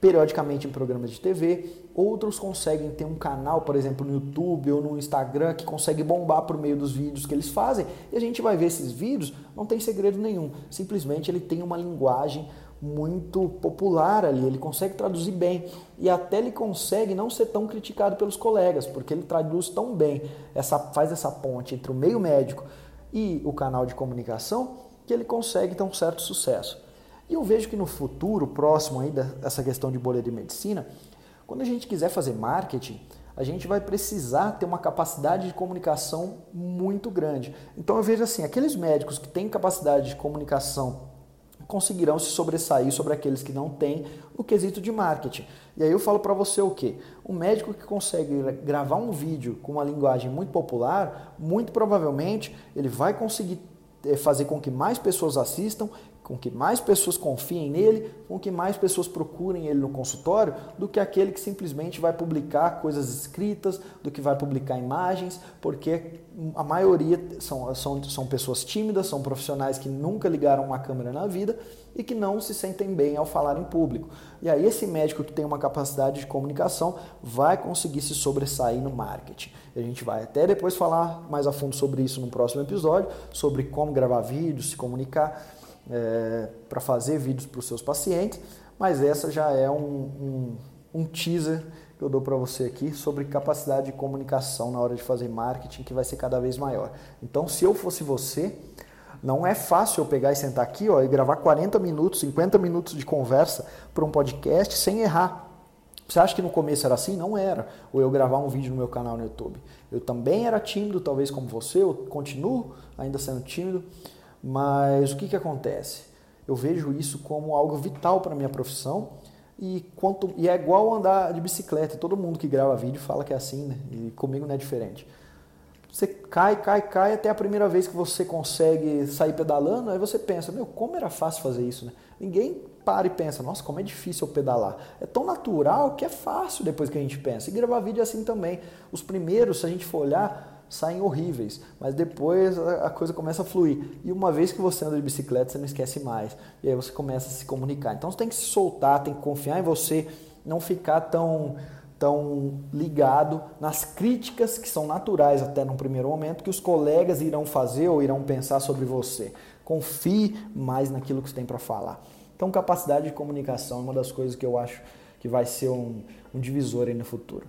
periodicamente em programas de TV. Outros conseguem ter um canal, por exemplo, no YouTube ou no Instagram, que consegue bombar por meio dos vídeos que eles fazem. E a gente vai ver esses vídeos, não tem segredo nenhum. Simplesmente ele tem uma linguagem muito popular ali, ele consegue traduzir bem e até ele consegue não ser tão criticado pelos colegas, porque ele traduz tão bem, essa, faz essa ponte entre o meio médico e o canal de comunicação, que ele consegue ter um certo sucesso. E eu vejo que no futuro, próximo ainda dessa questão de bolha de medicina, quando a gente quiser fazer marketing, a gente vai precisar ter uma capacidade de comunicação muito grande. Então eu vejo assim, aqueles médicos que têm capacidade de comunicação conseguirão se sobressair sobre aqueles que não têm no quesito de marketing. E aí eu falo para você o quê? Um médico que consegue gravar um vídeo com uma linguagem muito popular, muito provavelmente ele vai conseguir eh, fazer com que mais pessoas assistam com que mais pessoas confiem nele, com que mais pessoas procurem ele no consultório, do que aquele que simplesmente vai publicar coisas escritas, do que vai publicar imagens, porque a maioria são, são, são pessoas tímidas, são profissionais que nunca ligaram uma câmera na vida e que não se sentem bem ao falar em público. E aí esse médico que tem uma capacidade de comunicação vai conseguir se sobressair no marketing. A gente vai até depois falar mais a fundo sobre isso no próximo episódio, sobre como gravar vídeos, se comunicar é, para fazer vídeos para os seus pacientes, mas essa já é um, um, um teaser que eu dou para você aqui sobre capacidade de comunicação na hora de fazer marketing que vai ser cada vez maior. Então, se eu fosse você, não é fácil eu pegar e sentar aqui ó, e gravar 40 minutos, 50 minutos de conversa para um podcast sem errar. Você acha que no começo era assim? Não era. Ou eu gravar um vídeo no meu canal no YouTube. Eu também era tímido, talvez como você, eu continuo ainda sendo tímido. Mas o que, que acontece? Eu vejo isso como algo vital para a minha profissão e, quanto, e é igual andar de bicicleta. Todo mundo que grava vídeo fala que é assim, né? E comigo não é diferente. Você cai, cai, cai até a primeira vez que você consegue sair pedalando, aí você pensa, meu, como era fácil fazer isso, né? Ninguém para e pensa, nossa, como é difícil eu pedalar. É tão natural que é fácil depois que a gente pensa. E gravar vídeo é assim também. Os primeiros, se a gente for olhar, saem horríveis, mas depois a coisa começa a fluir. E uma vez que você anda de bicicleta, você não esquece mais. E aí você começa a se comunicar. Então você tem que se soltar, tem que confiar em você, não ficar tão tão ligado nas críticas que são naturais até num primeiro momento que os colegas irão fazer ou irão pensar sobre você. Confie mais naquilo que você tem para falar. Então, capacidade de comunicação é uma das coisas que eu acho que vai ser um, um divisor aí no futuro.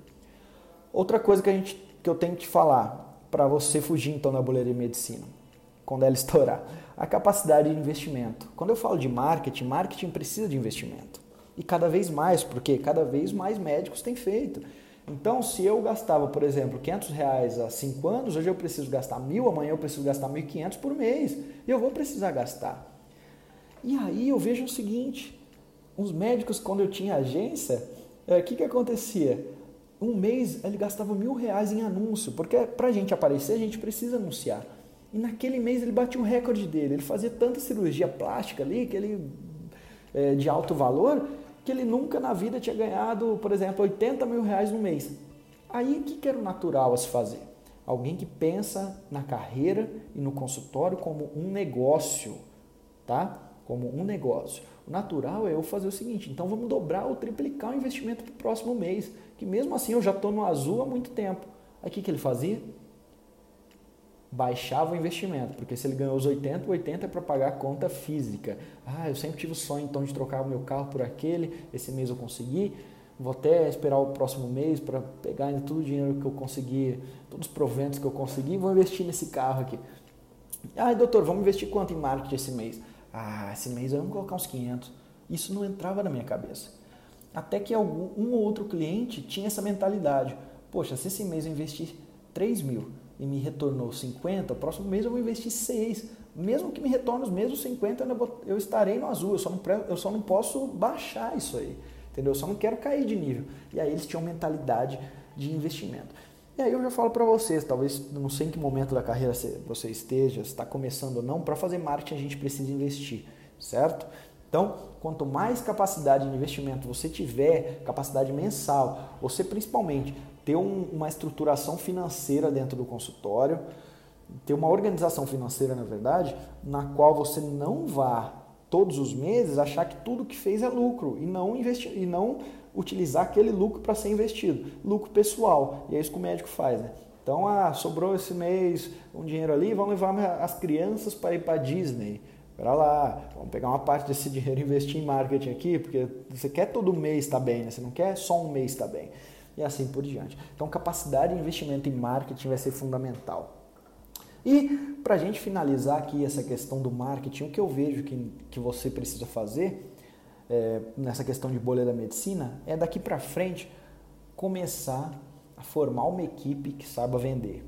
Outra coisa que a gente que eu tenho que te falar, para você fugir então da bolha de medicina, quando ela estourar. A capacidade de investimento. Quando eu falo de marketing, marketing precisa de investimento. E cada vez mais, porque cada vez mais médicos têm feito. Então, se eu gastava, por exemplo, 500 reais há 5 anos, hoje eu preciso gastar mil, amanhã eu preciso gastar 1.500 por mês. E eu vou precisar gastar. E aí eu vejo o seguinte, os médicos, quando eu tinha agência, o é, que, que acontecia? Um mês ele gastava mil reais em anúncio, porque para a gente aparecer a gente precisa anunciar. E naquele mês ele batia o recorde dele. Ele fazia tanta cirurgia plástica ali, que ele, é, de alto valor, que ele nunca na vida tinha ganhado, por exemplo, 80 mil reais no mês. Aí o que, que era o natural a se fazer? Alguém que pensa na carreira e no consultório como um negócio, tá? Como um negócio. O natural é eu fazer o seguinte, então vamos dobrar ou triplicar o investimento para o próximo mês que mesmo assim eu já estou no azul há muito tempo. Aí o que, que ele fazia? Baixava o investimento, porque se ele ganhou os 80, o 80 é para pagar a conta física. Ah, eu sempre tive o sonho então de trocar o meu carro por aquele, esse mês eu consegui, vou até esperar o próximo mês para pegar ainda todo o dinheiro que eu consegui, todos os proventos que eu consegui, vou investir nesse carro aqui. Ah, doutor, vamos investir quanto em marketing esse mês? Ah, esse mês vamos colocar uns 500. Isso não entrava na minha cabeça. Até que algum, um ou outro cliente tinha essa mentalidade. Poxa, se esse mês eu investir 3 mil e me retornou 50, o próximo mês eu vou investir 6. Mesmo que me retorne os mesmos 50, eu, vou, eu estarei no azul. Eu só, não, eu só não posso baixar isso aí. Entendeu? Eu só não quero cair de nível. E aí eles tinham mentalidade de investimento. E aí eu já falo para vocês, talvez não sei em que momento da carreira você esteja, está começando ou não, para fazer marketing a gente precisa investir, certo? Então, quanto mais capacidade de investimento você tiver, capacidade mensal, você principalmente ter um, uma estruturação financeira dentro do consultório, ter uma organização financeira, na verdade, na qual você não vá todos os meses achar que tudo que fez é lucro e não investir e não utilizar aquele lucro para ser investido, lucro pessoal. E é isso que o médico faz, né? Então, ah, sobrou esse mês um dinheiro ali, vamos levar as crianças para ir para Disney. Espera lá, vamos pegar uma parte desse dinheiro e investir em marketing aqui, porque você quer todo mês estar tá bem, né? Você não quer só um mês estar tá bem. E assim por diante. Então, capacidade de investimento em marketing vai ser fundamental. E para a gente finalizar aqui essa questão do marketing, o que eu vejo que, que você precisa fazer é, nessa questão de bolha da medicina é daqui para frente começar a formar uma equipe que saiba vender.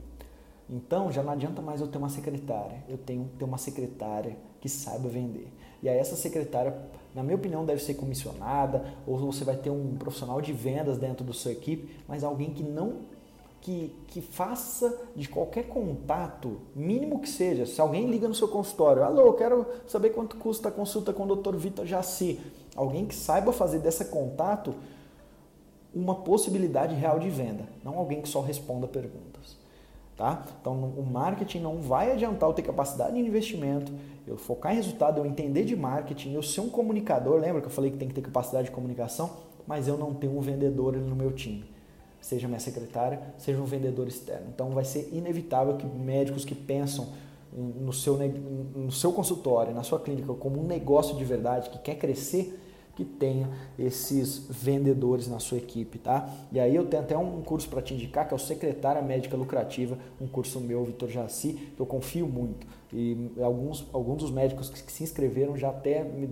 Então já não adianta mais eu ter uma secretária, eu tenho que ter uma secretária que saiba vender. E aí essa secretária, na minha opinião, deve ser comissionada, ou você vai ter um profissional de vendas dentro da sua equipe, mas alguém que não que, que faça de qualquer contato, mínimo que seja, se alguém liga no seu consultório, alô, quero saber quanto custa a consulta com o Dr. Vitor Jaci, alguém que saiba fazer desse contato uma possibilidade real de venda, não alguém que só responda perguntas. Tá? Então, o marketing não vai adiantar eu ter capacidade de investimento, eu focar em resultado, eu entender de marketing, eu ser um comunicador. Lembra que eu falei que tem que ter capacidade de comunicação? Mas eu não tenho um vendedor no meu time seja minha secretária, seja um vendedor externo. Então vai ser inevitável que médicos que pensam no seu, no seu consultório, na sua clínica, como um negócio de verdade, que quer crescer, que tenha esses vendedores na sua equipe, tá? E aí eu tenho até um curso para te indicar, que é o Secretária Médica Lucrativa, um curso meu, Vitor Jaci, que eu confio muito. E alguns, alguns dos médicos que se inscreveram já até me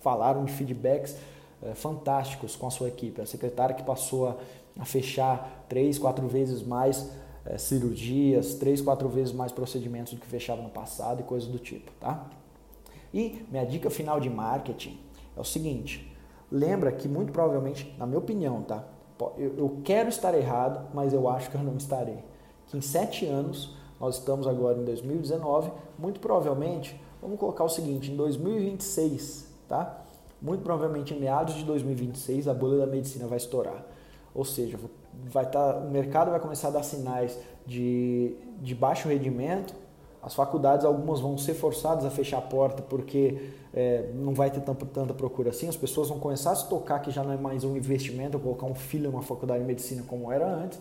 falaram de feedbacks é, fantásticos com a sua equipe. A secretária que passou a a fechar três, quatro vezes mais é, cirurgias, três, quatro vezes mais procedimentos do que fechava no passado e coisas do tipo, tá? E minha dica final de marketing é o seguinte: lembra que muito provavelmente, na minha opinião, tá? Eu, quero estar errado, mas eu acho que eu não estarei. Que em sete anos, nós estamos agora em 2019, muito provavelmente, vamos colocar o seguinte, em 2026, tá? Muito provavelmente em meados de 2026 a bolha da medicina vai estourar. Ou seja, vai tá, o mercado vai começar a dar sinais de, de baixo rendimento, as faculdades, algumas vão ser forçadas a fechar a porta porque é, não vai ter tanta, tanta procura assim. As pessoas vão começar a se tocar que já não é mais um investimento colocar um filho numa faculdade de medicina como era antes.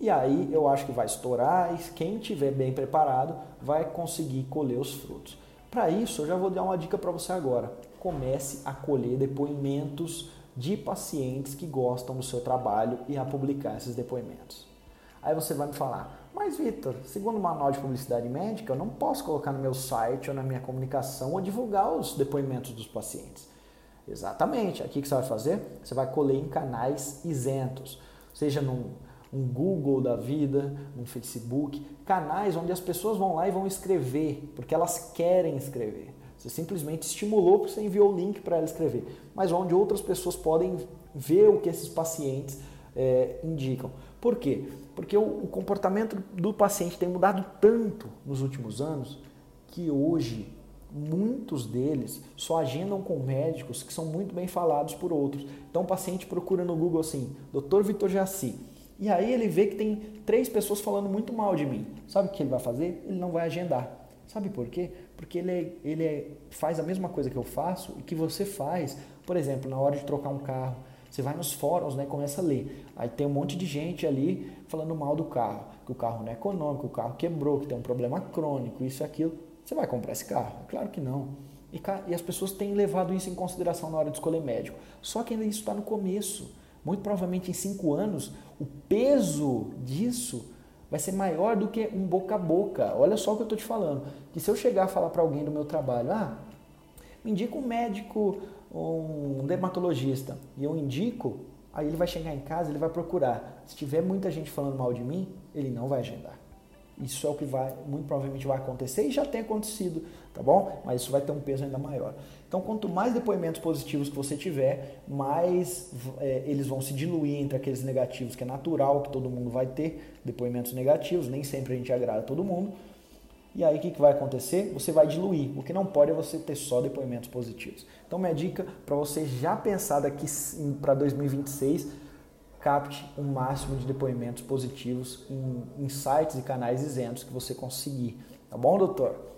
E aí eu acho que vai estourar e quem tiver bem preparado vai conseguir colher os frutos. Para isso, eu já vou dar uma dica para você agora. Comece a colher depoimentos de pacientes que gostam do seu trabalho e a publicar esses depoimentos. Aí você vai me falar, mas Vitor, segundo o manual de publicidade médica, eu não posso colocar no meu site ou na minha comunicação ou divulgar os depoimentos dos pacientes. Exatamente. Aqui que você vai fazer? Você vai colher em canais isentos, seja num um Google da vida, um Facebook, canais onde as pessoas vão lá e vão escrever, porque elas querem escrever. Você simplesmente estimulou porque você enviou o link para ela escrever, mas onde outras pessoas podem ver o que esses pacientes é, indicam. Por quê? Porque o, o comportamento do paciente tem mudado tanto nos últimos anos que hoje muitos deles só agendam com médicos que são muito bem falados por outros. Então o paciente procura no Google assim, Dr. Vitor Jaci. E aí ele vê que tem três pessoas falando muito mal de mim. Sabe o que ele vai fazer? Ele não vai agendar. Sabe por quê? Porque ele, é, ele é, faz a mesma coisa que eu faço e que você faz. Por exemplo, na hora de trocar um carro, você vai nos fóruns, né, começa a ler. Aí tem um monte de gente ali falando mal do carro, que o carro não é econômico, o carro quebrou, que tem um problema crônico, isso e aquilo. Você vai comprar esse carro? Claro que não. E, e as pessoas têm levado isso em consideração na hora de escolher médico. Só que ainda isso está no começo. Muito provavelmente em cinco anos, o peso disso vai ser maior do que um boca a boca. Olha só o que eu estou te falando. Que se eu chegar a falar para alguém do meu trabalho, ah, me indica um médico, um dermatologista, e eu indico, aí ele vai chegar em casa, ele vai procurar. Se tiver muita gente falando mal de mim, ele não vai agendar. Isso é o que vai, muito provavelmente vai acontecer e já tem acontecido, tá bom? Mas isso vai ter um peso ainda maior. Então, quanto mais depoimentos positivos que você tiver, mais é, eles vão se diluir entre aqueles negativos, que é natural que todo mundo vai ter depoimentos negativos, nem sempre a gente agrada todo mundo. E aí o que, que vai acontecer? Você vai diluir. O que não pode é você ter só depoimentos positivos. Então, minha dica para você já pensar daqui para 2026 capte o um máximo de depoimentos positivos em, em sites e canais isentos que você conseguir. Tá bom, doutor?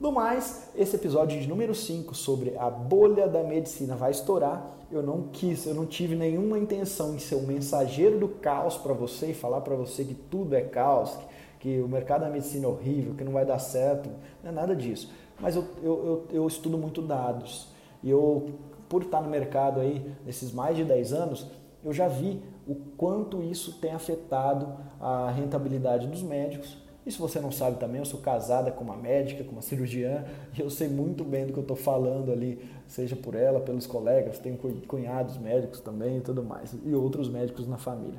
No mais, esse episódio de número 5 sobre a bolha da medicina vai estourar. Eu não quis, eu não tive nenhuma intenção em ser um mensageiro do caos para você e falar para você que tudo é caos, que, que, o mercado da medicina é horrível, que não vai dar certo. Não é nada disso. Mas eu, eu, eu, eu estudo muito dados. E eu, por estar no mercado aí nesses mais de 10 anos, eu já vi o quanto isso tem afetado a rentabilidade dos médicos. E se você não sabe também, eu sou casada com uma médica, com uma cirurgiã, e eu sei muito bem do que eu estou falando ali, seja por ela, pelos colegas, tenho cunhados médicos também e tudo mais, e outros médicos na família.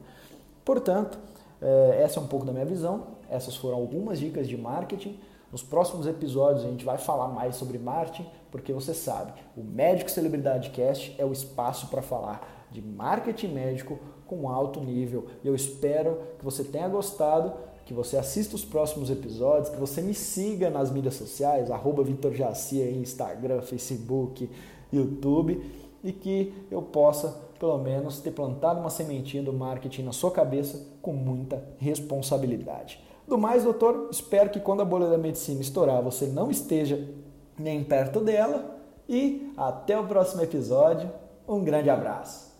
Portanto, eh, essa é um pouco da minha visão, essas foram algumas dicas de marketing. Nos próximos episódios a gente vai falar mais sobre marketing, porque você sabe, o Médico Celebridade Cast é o espaço para falar de marketing médico com alto nível. E eu espero que você tenha gostado, que você assista os próximos episódios, que você me siga nas mídias sociais, arroba Vitor Jaci, Instagram, Facebook, YouTube, e que eu possa, pelo menos, ter plantado uma sementinha do marketing na sua cabeça com muita responsabilidade. Do mais, doutor, espero que quando a bolha da medicina estourar, você não esteja nem perto dela. E até o próximo episódio. Um grande abraço.